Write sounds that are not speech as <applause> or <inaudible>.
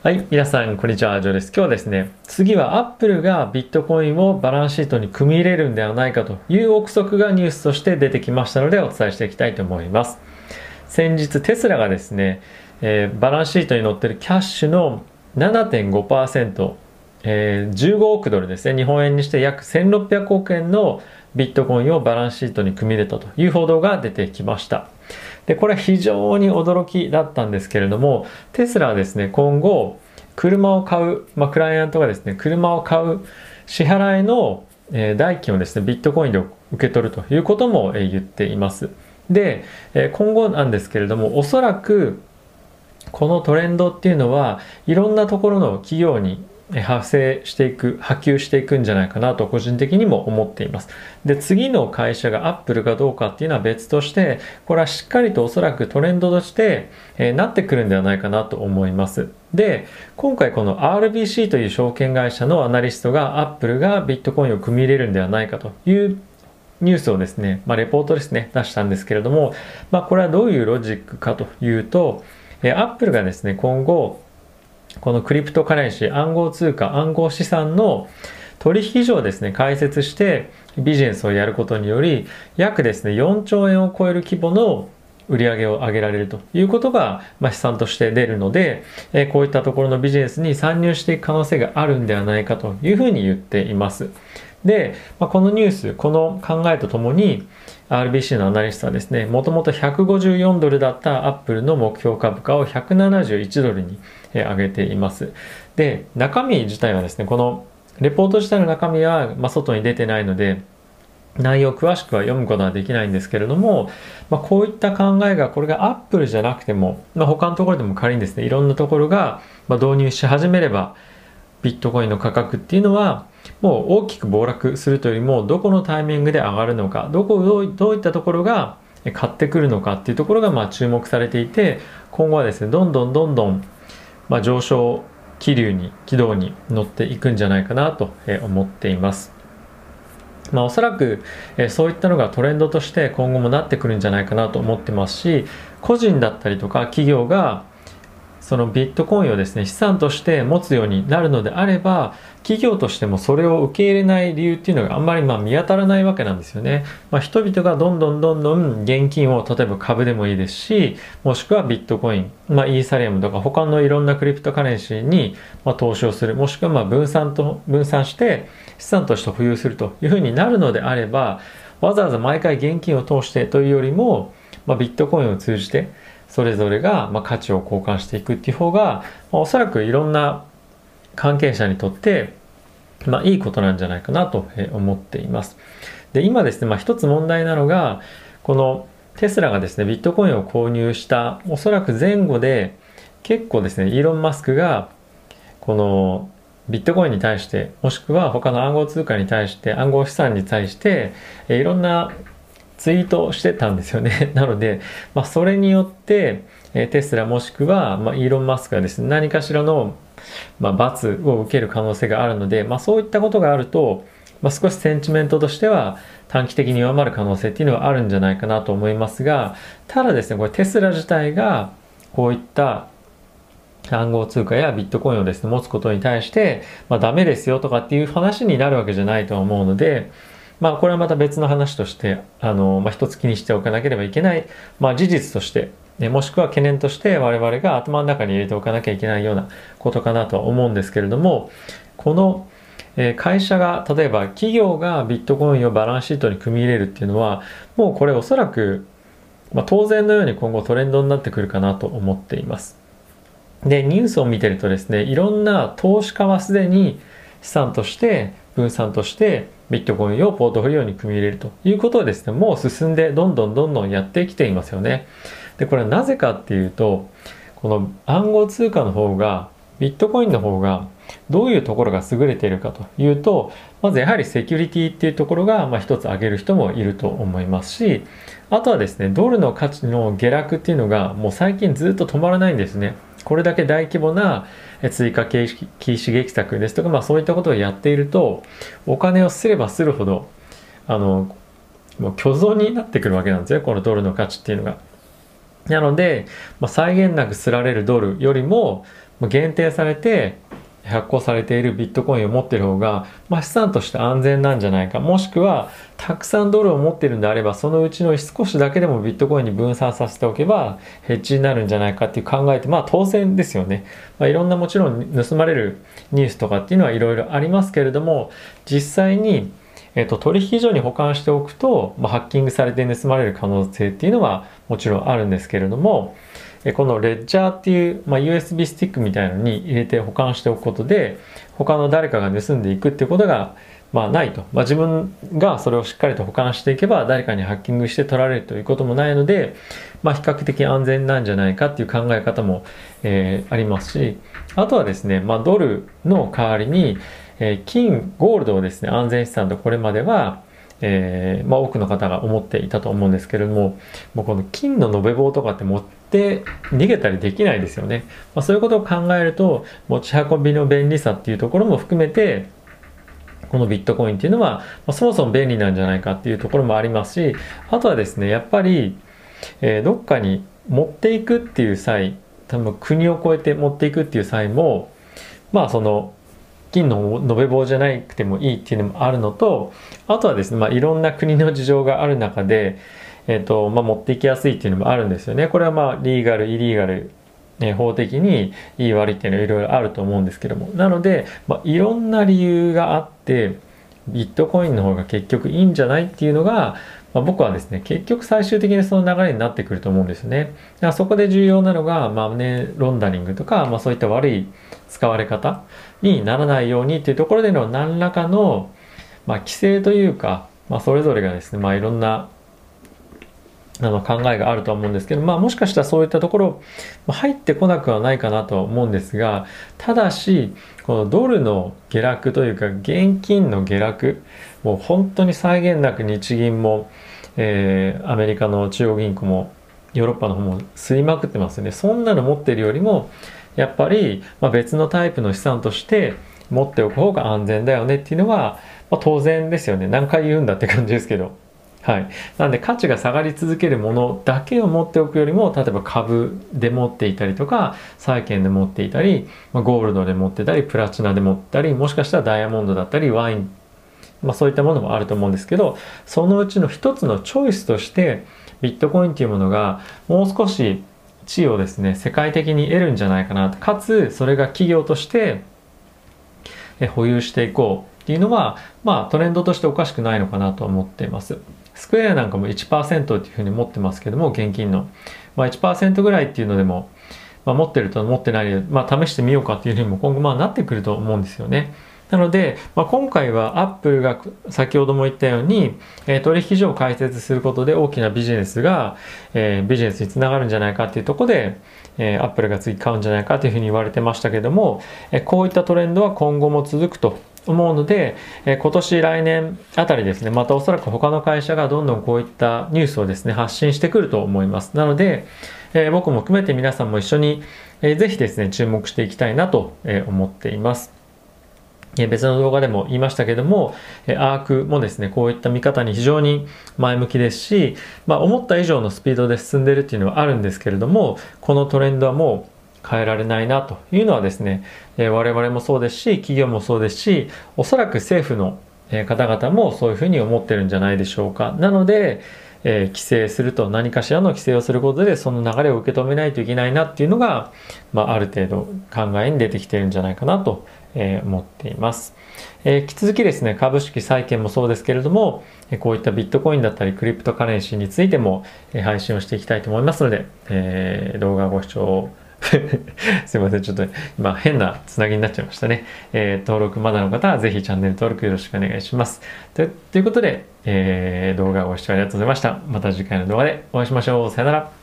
はい、皆さん、こんにちは、ジョーです。今日はですね、次はアップルがビットコインをバランスシートに組み入れるんではないかという憶測がニュースとして出てきましたのでお伝えしていきたいと思います。先日、テスラがですね、えー、バランスシートに載ってるキャッシュの7.5%、えー、15億ドルですね、日本円にして約1600億円のビットコインをバランスシートに組み入れたという報道が出てきました。で、これは非常に驚きだったんですけれども、テスラはですね、今後、車を買う、まあ、クライアントがですね、車を買う支払いの、え代金をですね、ビットコインで受け取るということも、え言っています。で、え今後なんですけれども、おそらく、このトレンドっていうのはいろんなところの企業に発生していく、波及していくんじゃないかなと個人的にも思っています。で、次の会社がアップルかどうかっていうのは別として、これはしっかりとおそらくトレンドとして、えー、なってくるんではないかなと思います。で、今回この RBC という証券会社のアナリストがアップルがビットコインを組み入れるんではないかというニュースをですね、まあ、レポートですね、出したんですけれども、まあ、これはどういうロジックかというと、えアップルがですね、今後、この cryptocurrency、暗号通貨、暗号資産の取引所をですね、開設してビジネスをやることにより、約ですね、4兆円を超える規模の売り上げを上げられるということが、まあ、試算として出るので、えこういったところのビジネスに参入していく可能性があるんではないかというふうに言っています。で、まあ、このニュース、この考えとともに、RBC のアナリストはですね、もともと154ドルだったアップルの目標株価を171ドルに上げています。で、中身自体はですね、このレポート自体の中身は、まあ、外に出てないので、内容を詳しくは読むことはできないんですけれども、まあ、こういった考えがこれがアップルじゃなくても、まあ、他のところでも仮にですねいろんなところが導入し始めればビットコインの価格っていうのはもう大きく暴落するというよりもどこのタイミングで上がるのかどこどうどういったところが買ってくるのかっていうところがまあ注目されていて今後はですねどんどんどんどんまあ上昇気流に軌道に乗っていくんじゃないかなと思っています。まあ、おそらく、えそういったのがトレンドとして今後もなってくるんじゃないかなと思ってますし個人だったりとか企業がそのビットコインをですね資産として持つようになるのであれば企業としてもそれを受け入れない理由っていうのがあんまりま見当たらないわけなんですよね、まあ、人々がどんどんどんどん現金を例えば株でもいいですしもしくはビットコイン、まあ、イーサリアムとか他のいろんなクリプトカレンシーにま投資をするもしくはま分散と分散して資産として保有するというふうになるのであればわざわざ毎回現金を通してというよりも、まあ、ビットコインを通じてそれぞれがま価値を交換していくっていう方が、ま、おそらくいろんな関係者にとって、ま、いいことなんじゃないかなと思っています。で今ですね、まあ、一つ問題なのがこのテスラがですねビットコインを購入したおそらく前後で結構ですねイーロン・マスクがこのビットコインに対してもしくは他の暗号通貨に対して暗号資産に対していろんなツイートしてたんですよね。<laughs> なので、まあ、それによって、えテスラもしくは、まあ、イーロン・マスクがですね、何かしらの、まあ、罰を受ける可能性があるので、まあ、そういったことがあると、まあ、少しセンチメントとしては短期的に弱まる可能性っていうのはあるんじゃないかなと思いますが、ただですね、これテスラ自体がこういった暗号通貨やビットコインをですね、持つことに対して、まあ、ダメですよとかっていう話になるわけじゃないと思うので、まあ、これはまた別の話として、あの、まあ、一つ気にしておかなければいけない、まあ、事実として、もしくは懸念として我々が頭の中に入れておかなきゃいけないようなことかなとは思うんですけれども、この、え会社が、例えば企業がビットコインをバランスシートに組み入れるっていうのは、もうこれおそらく、まあ、当然のように今後トレンドになってくるかなと思っています。で、ニュースを見てるとですね、いろんな投資家はすでに資産として分散としてビットコインをポートフォリオに組み入れるということはですね、もう進んでどんどんどんどんやってきていますよね。で、これはなぜかっていうと、この暗号通貨の方が、ビットコインの方がどういうところが優れているかというと、まずやはりセキュリティっていうところが、まあ一つ挙げる人もいると思いますし、あとはですね、ドルの価値の下落っていうのがもう最近ずっと止まらないんですね。これだけ大規模な追加禁止撃策ですとか、まあそういったことをやっていると、お金をすればするほど、あの、もう虚像になってくるわけなんですよ、このドルの価値っていうのが。なので、まあ、際限なくすられるドルよりも、限定されて発行されているビットコインを持ってる方が、まあ、資産として安全なんじゃないか。もしくはたくさんドルを持ってるんであればそのうちの少しだけでもビットコインに分散させておけばヘッジになるんじゃないかっていう考えてまあ当然ですよね、まあ、いろんなもちろん盗まれるニュースとかっていうのはいろいろありますけれども実際にえっと、取引所に保管しておくと、まあ、ハッキングされて盗まれる可能性っていうのはもちろんあるんですけれども、このレッジャーっていう、まあ、USB スティックみたいのに入れて保管しておくことで他の誰かが盗んでいくっていうことが、まあ、ないと、まあ、自分がそれをしっかりと保管していけば誰かにハッキングして取られるということもないので、まあ、比較的安全なんじゃないかっていう考え方も、えー、ありますしあとはですね、まあ、ドルの代わりに、えー、金ゴールドをですね安全資産とこれまではえーまあ、多くの方が思っていたと思うんですけれどももうこの金の延べ棒とかって持って逃げたりできないですよね、まあ、そういうことを考えると持ち運びの便利さっていうところも含めてこのビットコインっていうのは、まあ、そもそも便利なんじゃないかっていうところもありますしあとはですねやっぱり、えー、どっかに持っていくっていう際多分国を越えて持っていくっていう際もまあその金の延べ棒じゃなくてもいいっていうのもあるのとあとはですね、まあ、いろんな国の事情がある中で、えーとまあ、持っていきやすいっていうのもあるんですよね。これはまあリーガルイリーガルね、法的にいい悪いっていうのはいろいろあると思うんですけどもなので、まあ、いろんな理由があってビットコインの方が結局いいんじゃないっていうのが、まあ、僕はですね結局最終的にその流れになってくると思うんですよね。だからそこで重要なのがマネーロンダリングとか、まあ、そういった悪い使われ方にならないようにっていうところでの何らかの、まあ、規制というか、まあ、それぞれがですね、まあ、いろんなあの考えがあるとは思うんですけど、まあ、もしかしたらそういったところ入ってこなくはないかなとは思うんですがただしこのドルの下落というか現金の下落もう本当に際限なく日銀も、えー、アメリカの中央銀行もヨーロッパの方も吸いまくってますよね。そんなの持ってるよりもやっぱり、まあ、別のタイプの資産として持っておく方が安全だよねっていうのは、まあ、当然ですよね。何回言うんだって感じですけど。はい、なんで価値が下がり続けるものだけを持っておくよりも例えば株で持っていたりとか債券で持っていたり、まあ、ゴールドで持ってたりプラチナで持ったりもしかしたらダイヤモンドだったりワイン、まあ、そういったものもあると思うんですけどそのうちの一つのチョイスとしてビットコインっていうものがもう少し地位をですね世界的に得るんじゃないかなかつそれが企業として保有していこう。っていうのはまあトレンドとしておかしくないのかなと思っています。スクエアなんかも1%っていうふうに持ってますけども現金の、まあ、1%ぐらいっていうのでも、まあ、持ってると持ってないで、まあ、試してみようかっていうふうにも今後まあなってくると思うんですよね。なので、まあ、今回はアップルが先ほども言ったように、えー、取引所を開設することで大きなビジネスが、えー、ビジネスにつながるんじゃないかっていうところで、えー、アップルが次買うんじゃないかというふうに言われてましたけども、え、こういったトレンドは今後も続くと思うので、えー、今年来年あたりですねまたおそらく他の会社がどんどんこういったニュースをですね発信してくると思います。なので、えー、僕も含めて皆さんも一緒に、えー、ぜひですね注目していきたいなと思っています。別の動画でも言いましたけども、アークもですね、こういった見方に非常に前向きですし、まあ、思った以上のスピードで進んでいるっていうのはあるんですけれども、このトレンドはもう変えられないなというのはですね、え我々もそうですし、企業もそうですし、おそらく政府の方々もそういうふうに思ってるんじゃないでしょうか。なので、えー、規制すると何かしらの規制をすることでその流れを受け止めないといけないなっていうのが、まあ、ある程度考えに出てきてるんじゃないかなとえー、思っています。えー、引き続きですね、株式、債券もそうですけれども、えこういったビットコインだったりクリプトカレンシーについても、え配信をしていきたいと思いますので、え動画ご視聴 <laughs> すいません、ちょっと今変なつなぎになっちゃいましたね。えー、登録まだの方はぜひチャンネル登録よろしくお願いします。ということで、えー、動画をご視聴ありがとうございました。また次回の動画でお会いしましょう。さよなら。